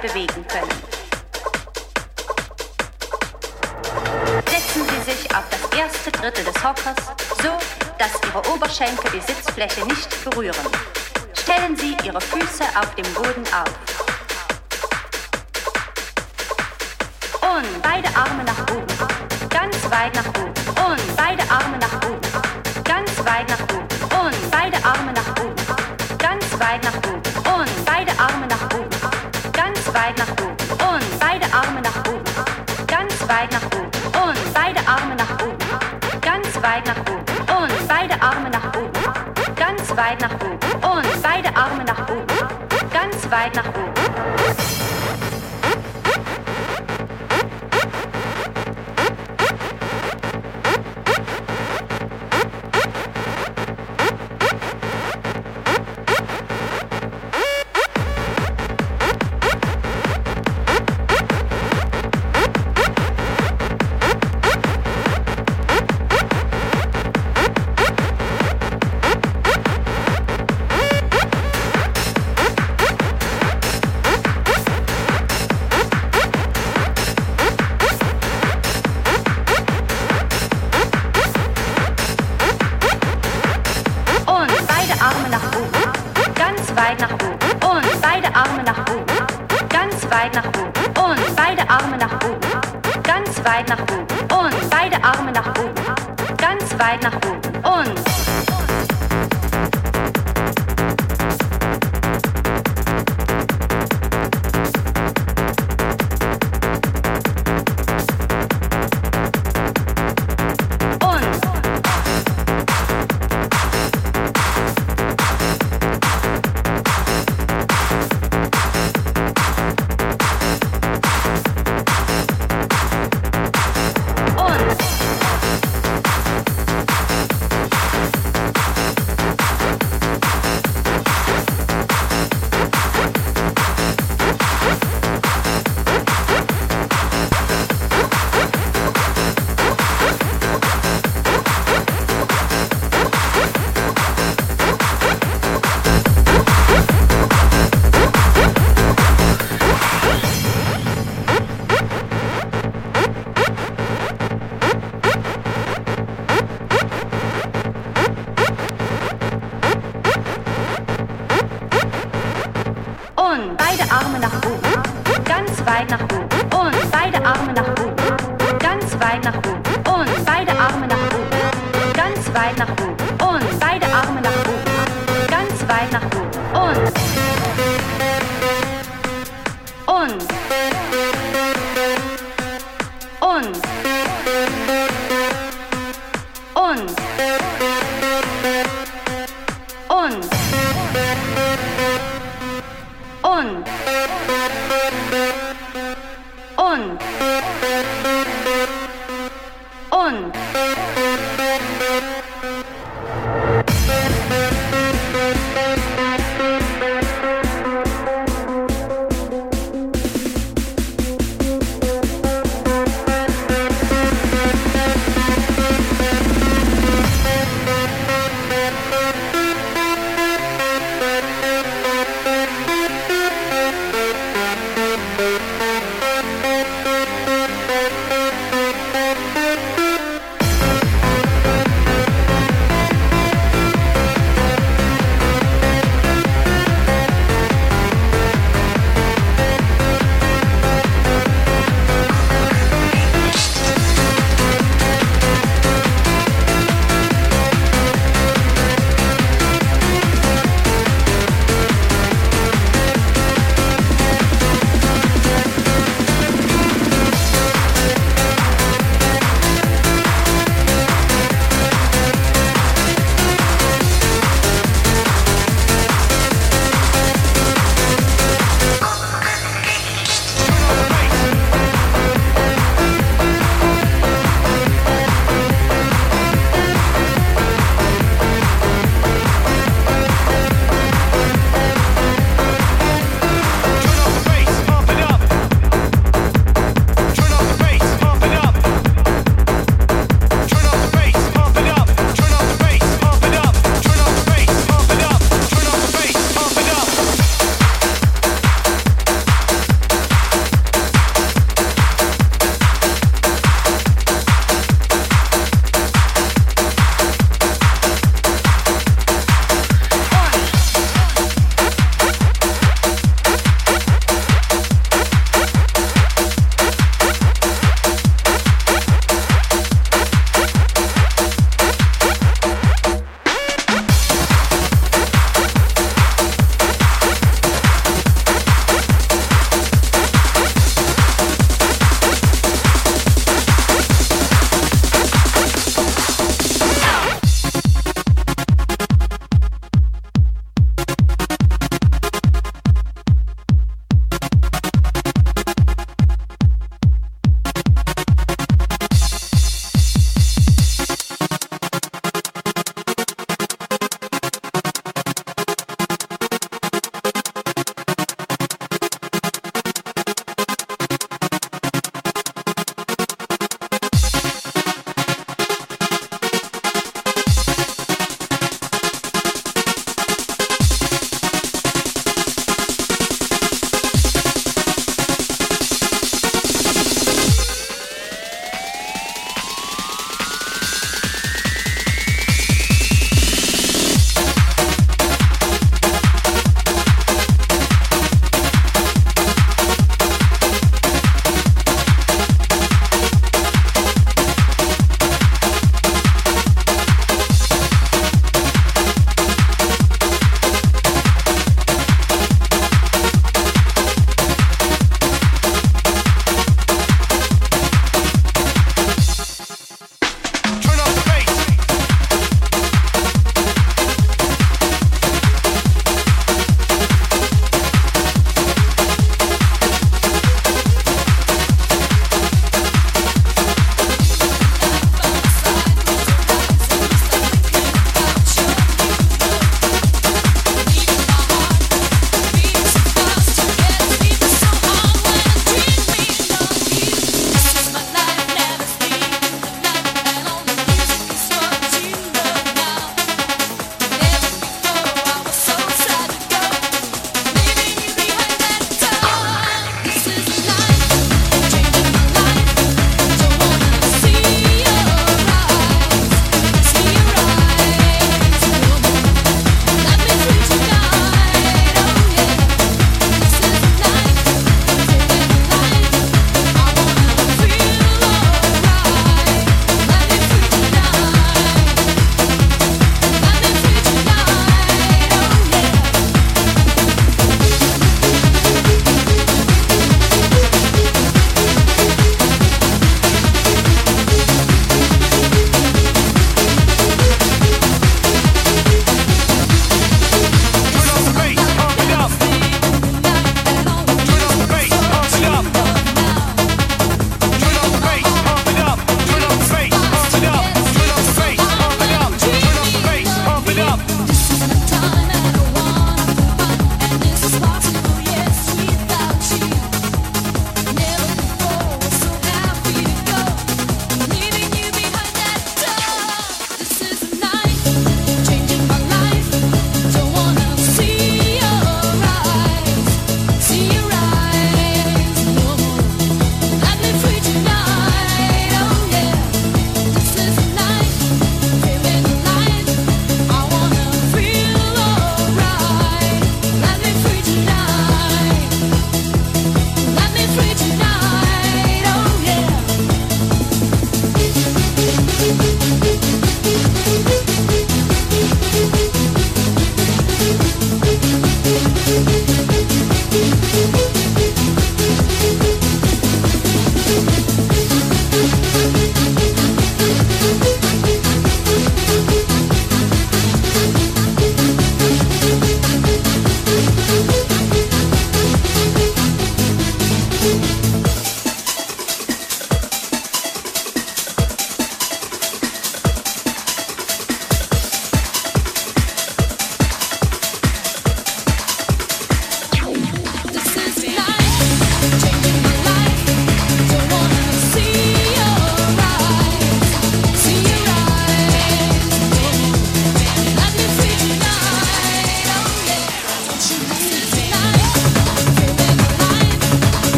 bewegen können. Setzen Sie sich auf das erste Drittel des Hockers, so dass Ihre Oberschenkel die Sitzfläche nicht berühren. Stellen Sie Ihre Füße auf dem Boden auf. Und beide Arme nach oben, ganz weit nach oben. Und beide Arme nach oben, ganz weit nach oben. Und beide Arme nach oben, ganz weit nach oben. Weit nach oben. Und beide Arme nach oben, ganz weit nach oben. Und beide Arme nach oben, ganz weit nach oben. Und beide Arme nach oben, ganz weit nach oben. Und beide Arme nach oben, ganz weit nach oben.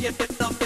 Make it enough.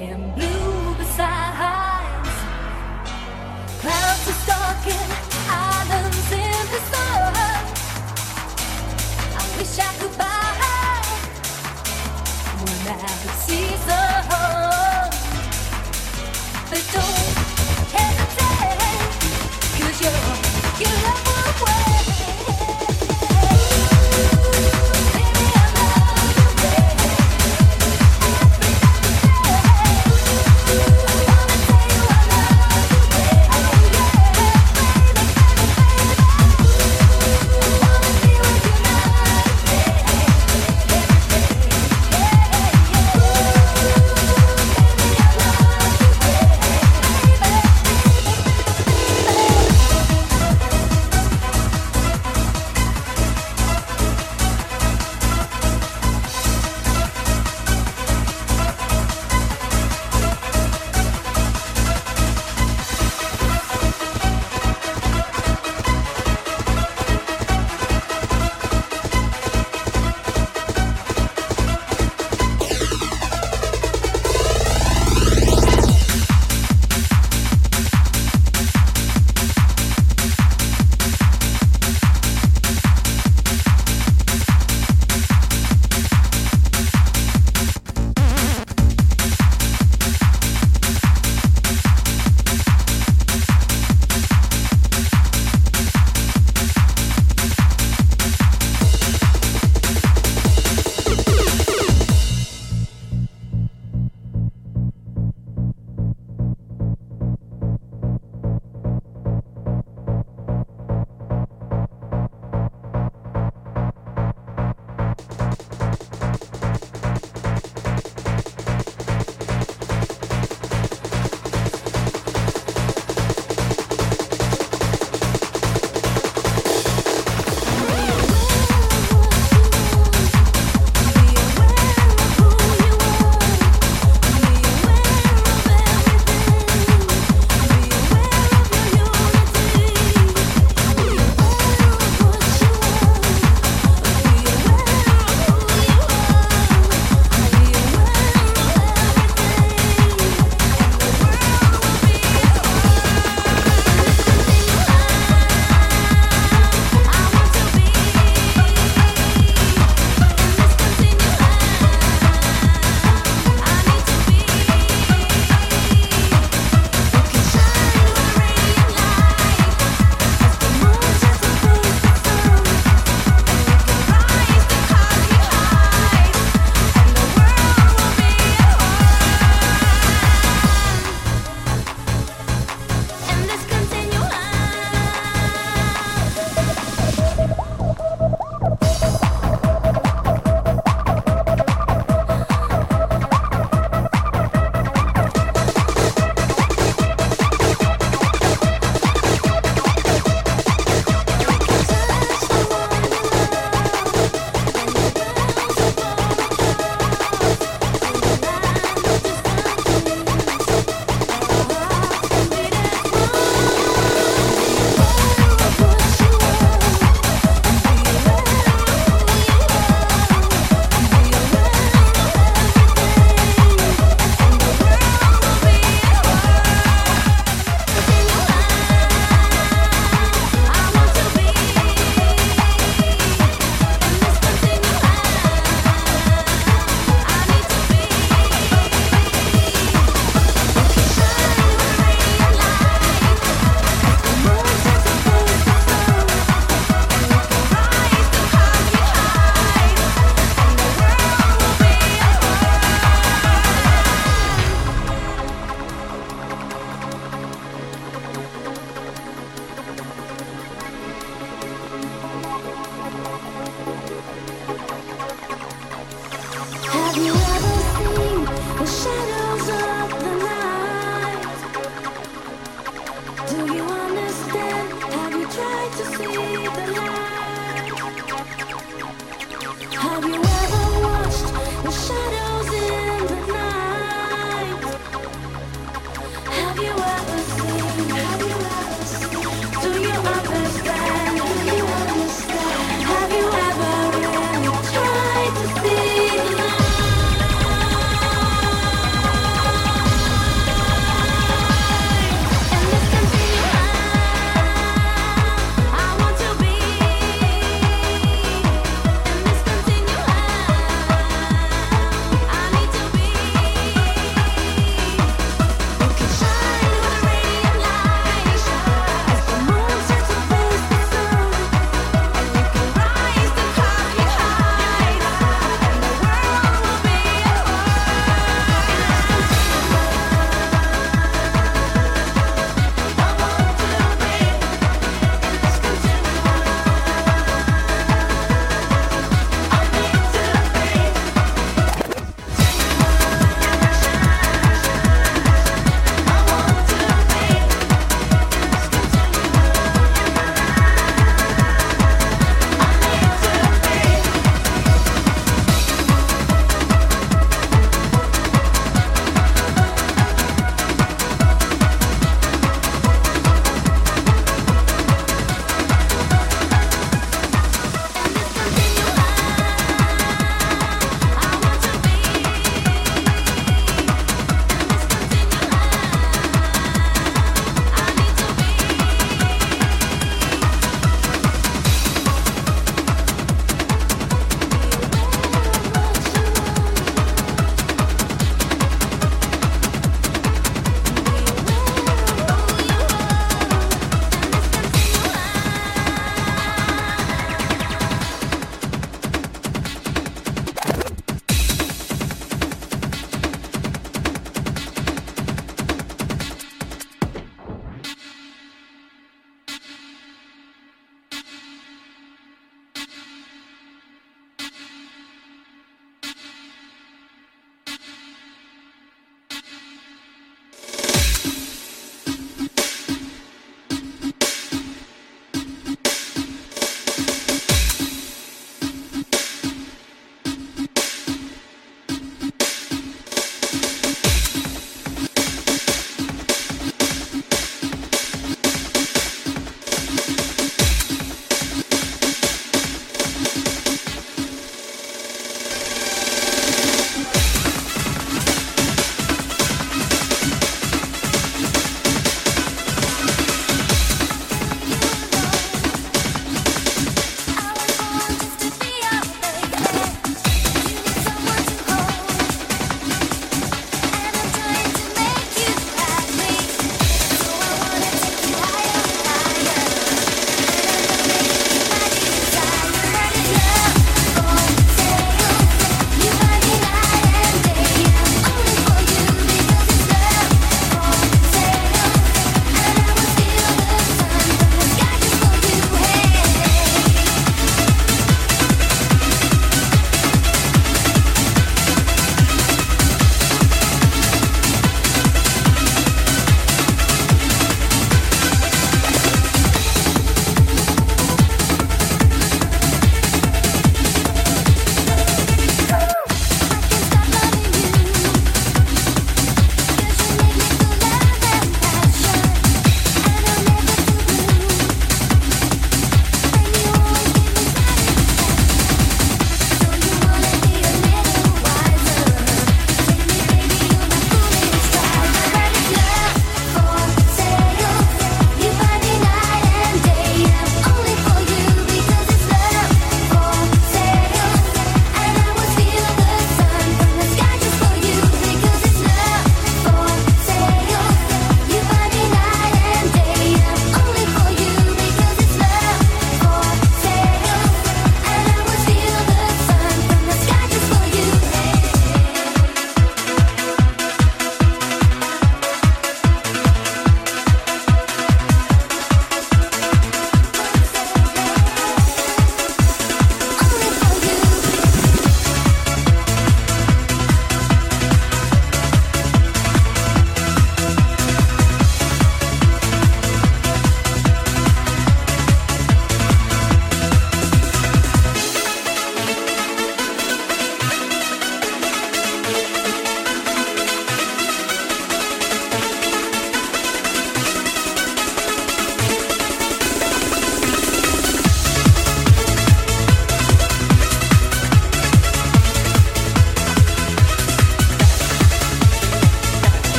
am blue.